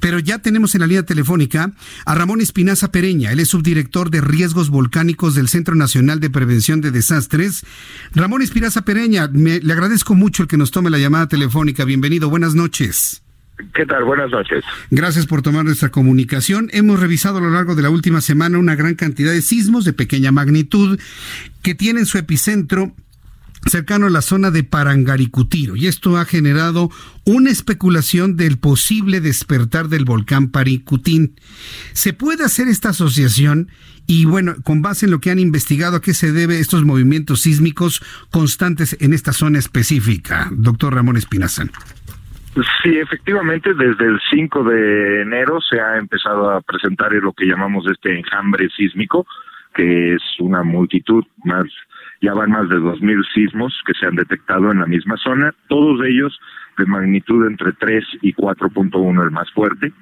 Pero ya tenemos en la línea telefónica a Ramón Espinaza Pereña. Él es subdirector de riesgos volcánicos del Centro Nacional de Prevención de Desastres. Ramón Espinaza Pereña, me, le agradezco mucho el que nos tome la llamada telefónica. Bienvenido, buenas noches. ¿Qué tal? Buenas noches. Gracias por tomar nuestra comunicación. Hemos revisado a lo largo de la última semana una gran cantidad de sismos de pequeña magnitud que tienen su epicentro cercano a la zona de Parangaricutiro y esto ha generado una especulación del posible despertar del volcán Paricutín. ¿Se puede hacer esta asociación? Y bueno, con base en lo que han investigado, ¿a qué se debe estos movimientos sísmicos constantes en esta zona específica, doctor Ramón Espinaza? Sí, efectivamente, desde el 5 de enero se ha empezado a presentar lo que llamamos este enjambre sísmico, que es una multitud más ya van más de 2.000 sismos que se han detectado en la misma zona, todos ellos de magnitud entre 3 y 4.1 el más fuerte.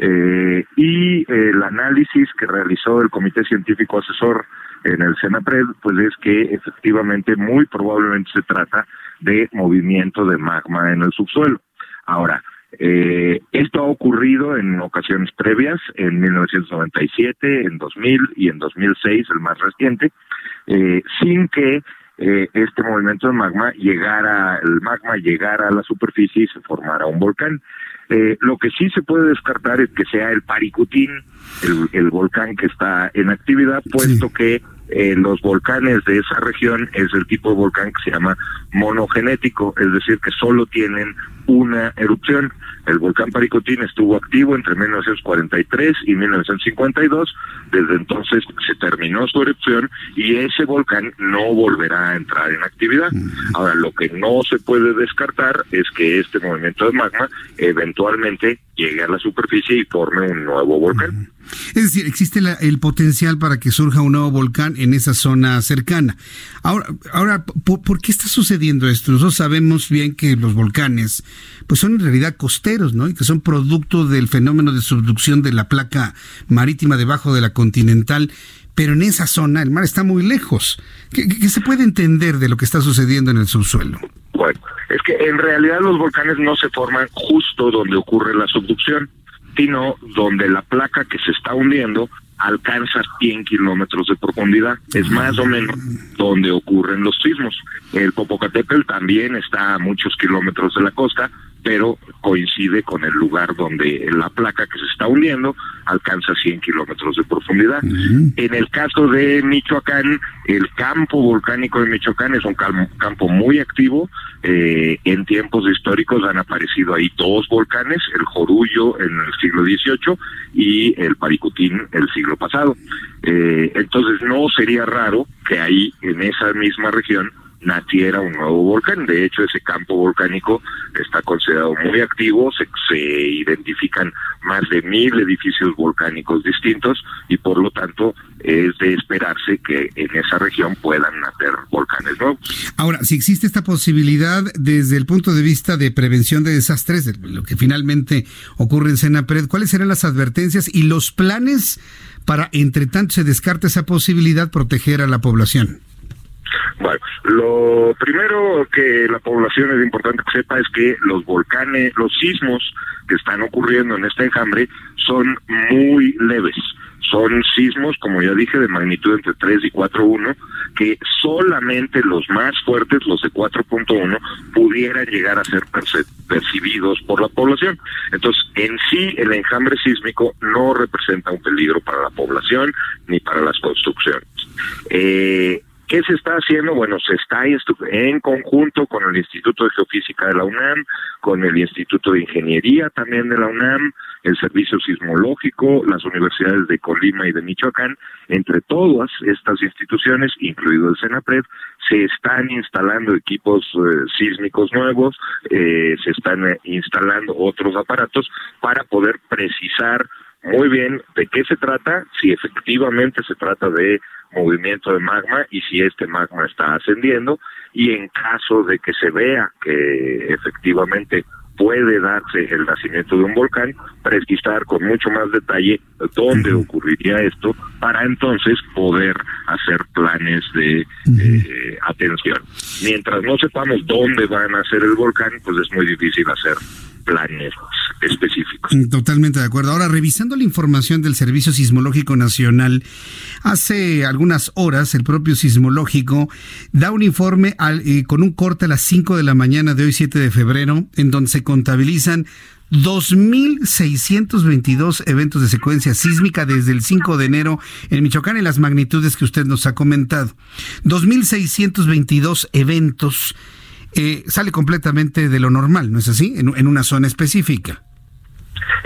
Eh, y el análisis que realizó el Comité Científico Asesor en el Senapred, pues es que efectivamente muy probablemente se trata de movimiento de magma en el subsuelo. Ahora, eh, esto ha ocurrido en ocasiones previas, en 1997, en 2000 y en 2006, el más reciente, eh, sin que eh, este movimiento de magma llegara, el magma llegara a la superficie y se formara un volcán. Eh, lo que sí se puede descartar es que sea el Paricutín, el, volcán que está en actividad, puesto que eh, los volcanes de esa región es el tipo de volcán que se llama monogenético, es decir, que solo tienen una erupción. El volcán Paricotín estuvo activo entre 1943 y 1952. Desde entonces se terminó su erupción y ese volcán no volverá a entrar en actividad. Ahora, lo que no se puede descartar es que este movimiento de magma eventualmente llegue a la superficie y forme un nuevo volcán. Es decir, existe el potencial para que surja un nuevo volcán en esa zona cercana. Ahora, ahora ¿por, qué está sucediendo esto? Nosotros sabemos bien que los volcanes pues son en realidad costeros, ¿no? Y que son producto del fenómeno de subducción de la placa marítima debajo de la continental. Pero en esa zona el mar está muy lejos. ¿Qué, qué se puede entender de lo que está sucediendo en el subsuelo? Bueno, es que en realidad los volcanes no se forman justo donde ocurre la subducción sino donde la placa que se está hundiendo alcanza 100 kilómetros de profundidad. Es más o menos donde ocurren los sismos. El Popocatépetl también está a muchos kilómetros de la costa, pero coincide con el lugar donde la placa que se está hundiendo alcanza 100 kilómetros de profundidad. En el caso de Michoacán, el campo volcánico de Michoacán es un campo muy activo. Eh, en tiempos históricos han aparecido ahí dos volcanes, el Jorullo en el siglo XVIII y el Paricutín el siglo pasado. Eh, entonces no sería raro que ahí en esa misma región naciera un nuevo volcán. De hecho, ese campo volcánico está considerado muy activo, se, se, identifican más de mil edificios volcánicos distintos y por lo tanto es de esperarse que en esa región puedan nacer volcanes nuevos. Ahora, si existe esta posibilidad desde el punto de vista de prevención de desastres, de lo que finalmente ocurre en Senapred, ¿cuáles serán las advertencias y los planes para, entre tanto se descarta esa posibilidad, proteger a la población? Bueno, lo primero que la población es importante que sepa es que los volcanes, los sismos que están ocurriendo en este enjambre son muy leves. Son sismos, como ya dije, de magnitud entre 3 y 4.1, que solamente los más fuertes, los de 4.1, pudieran llegar a ser percibidos por la población. Entonces, en sí, el enjambre sísmico no representa un peligro para la población ni para las construcciones. Eh, ¿Qué se está haciendo? Bueno, se está en conjunto con el Instituto de Geofísica de la UNAM, con el Instituto de Ingeniería también de la UNAM, el Servicio Sismológico, las universidades de Colima y de Michoacán, entre todas estas instituciones, incluido el CENAPRED, se están instalando equipos eh, sísmicos nuevos, eh, se están eh, instalando otros aparatos para poder precisar muy bien de qué se trata, si efectivamente se trata de movimiento de magma y si este magma está ascendiendo y en caso de que se vea que efectivamente puede darse el nacimiento de un volcán, precisar con mucho más detalle dónde ocurriría esto para entonces poder hacer planes de eh, atención. Mientras no sepamos dónde van a hacer el volcán, pues es muy difícil hacer planes específicos. Totalmente de acuerdo. Ahora, revisando la información del Servicio Sismológico Nacional, hace algunas horas el propio sismológico da un informe eh, con un corte a las 5 de la mañana de hoy, 7 de febrero, en donde se contabilizan 2.622 eventos de secuencia sísmica desde el 5 de enero en Michoacán en las magnitudes que usted nos ha comentado. 2.622 eventos eh, sale completamente de lo normal, ¿no es así? En, una zona específica.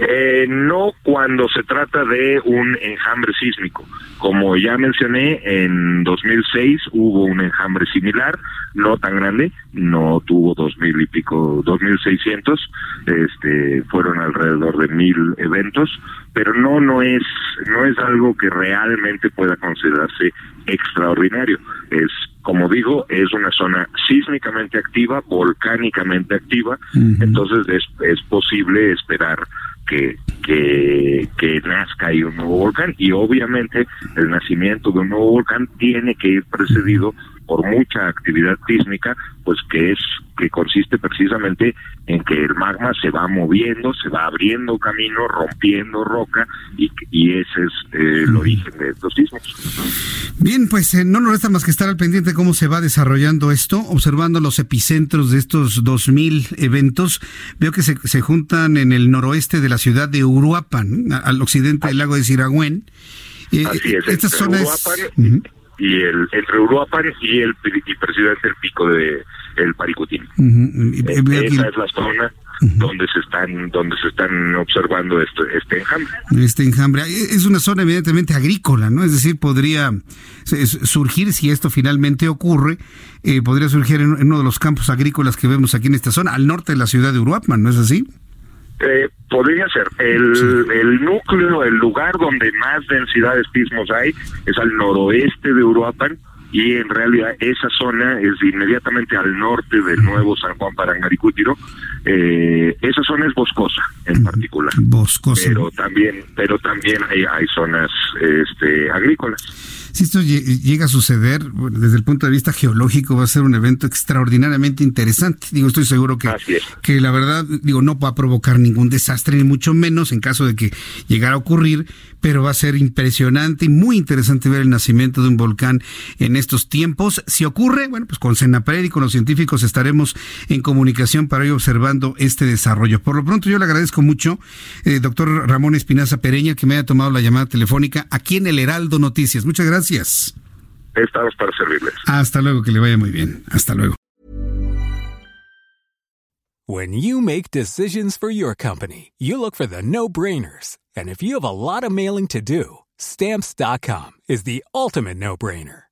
Eh, no cuando se trata de un enjambre sísmico. Como ya mencioné, en 2006 hubo un enjambre similar, no tan grande, no tuvo dos mil y pico, dos mil seiscientos, este, fueron alrededor de mil eventos, pero no, no es, no es algo que realmente pueda considerarse extraordinario. Es como digo, es una zona sísmicamente activa, volcánicamente activa, entonces es, es posible esperar que, que, que nazca ahí un nuevo volcán. Y obviamente el nacimiento de un nuevo volcán tiene que ir precedido por mucha actividad sísmica, pues que es que consiste precisamente en que el magma se va moviendo, se va abriendo camino, rompiendo roca y, y ese es eh, el origen de estos sismos. Bien, pues eh, no nos resta más que estar al pendiente de cómo se va desarrollando esto, observando los epicentros de estos 2.000 eventos. Veo que se, se juntan en el noroeste de la ciudad de Uruapan, al occidente del lago de Siragüen. Eh, Así es, esta zona y el entre Uruapan y el presidente el pico de el Paricutín. Esa es la zona donde se están donde se están observando este, este enjambre. Este enjambre es una zona evidentemente agrícola, ¿no? Es decir, podría surgir si esto finalmente ocurre, eh, podría surgir en, uno de los campos agrícolas que vemos aquí en esta zona, al norte de la ciudad de Uruapan, ¿no es así? Eh, podría ser. El, el núcleo, el lugar donde más densidad de pismos hay es al noroeste de Uruapan y en realidad esa zona es inmediatamente al norte del nuevo San Juan Parangaricútiro. Eh, esa zona es boscosa en particular. Boscosa. Pero también, pero también hay, hay zonas este, agrícolas. Si esto llega a suceder, desde el punto de vista geológico, va a ser un evento extraordinariamente interesante. Digo, estoy seguro que, que la verdad, digo, no va a provocar ningún desastre, ni mucho menos en caso de que llegara a ocurrir, pero va a ser impresionante y muy interesante ver el nacimiento de un volcán en estos tiempos. Si ocurre, bueno, pues con Senapred y con los científicos estaremos en comunicación para ir observando este desarrollo. Por lo pronto, yo le agradezco mucho, eh, doctor Ramón Espinaza Pereña, que me haya tomado la llamada telefónica aquí en el Heraldo Noticias. Muchas gracias. Estamos para servirles. Hasta luego, que le vaya muy bien. Hasta luego. When you make decisions for your company, you look for the no-brainers. And if you have a lot of mailing to do, stamps.com is the ultimate no-brainer.